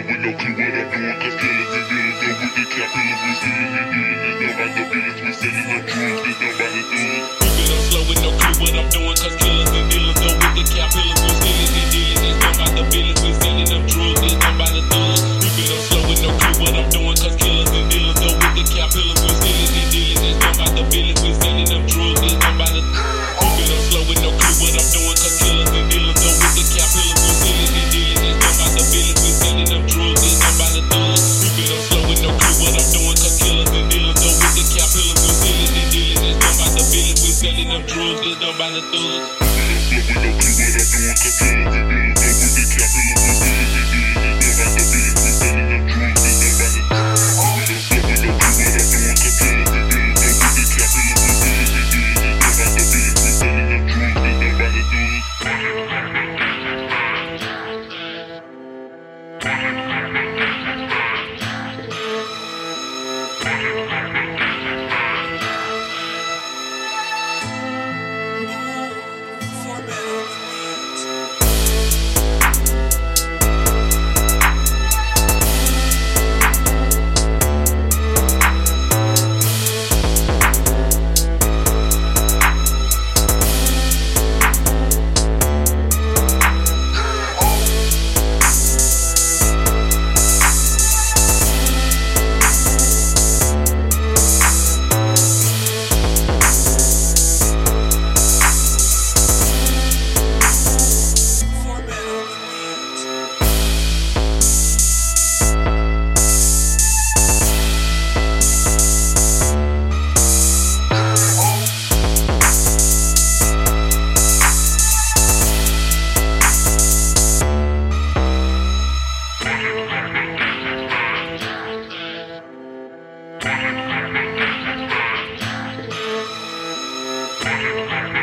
flowing, no clue what I'm doing, cause killers and dealers, with the capital, we're stealing and dealing, it's not the up by the thugs. Thank you.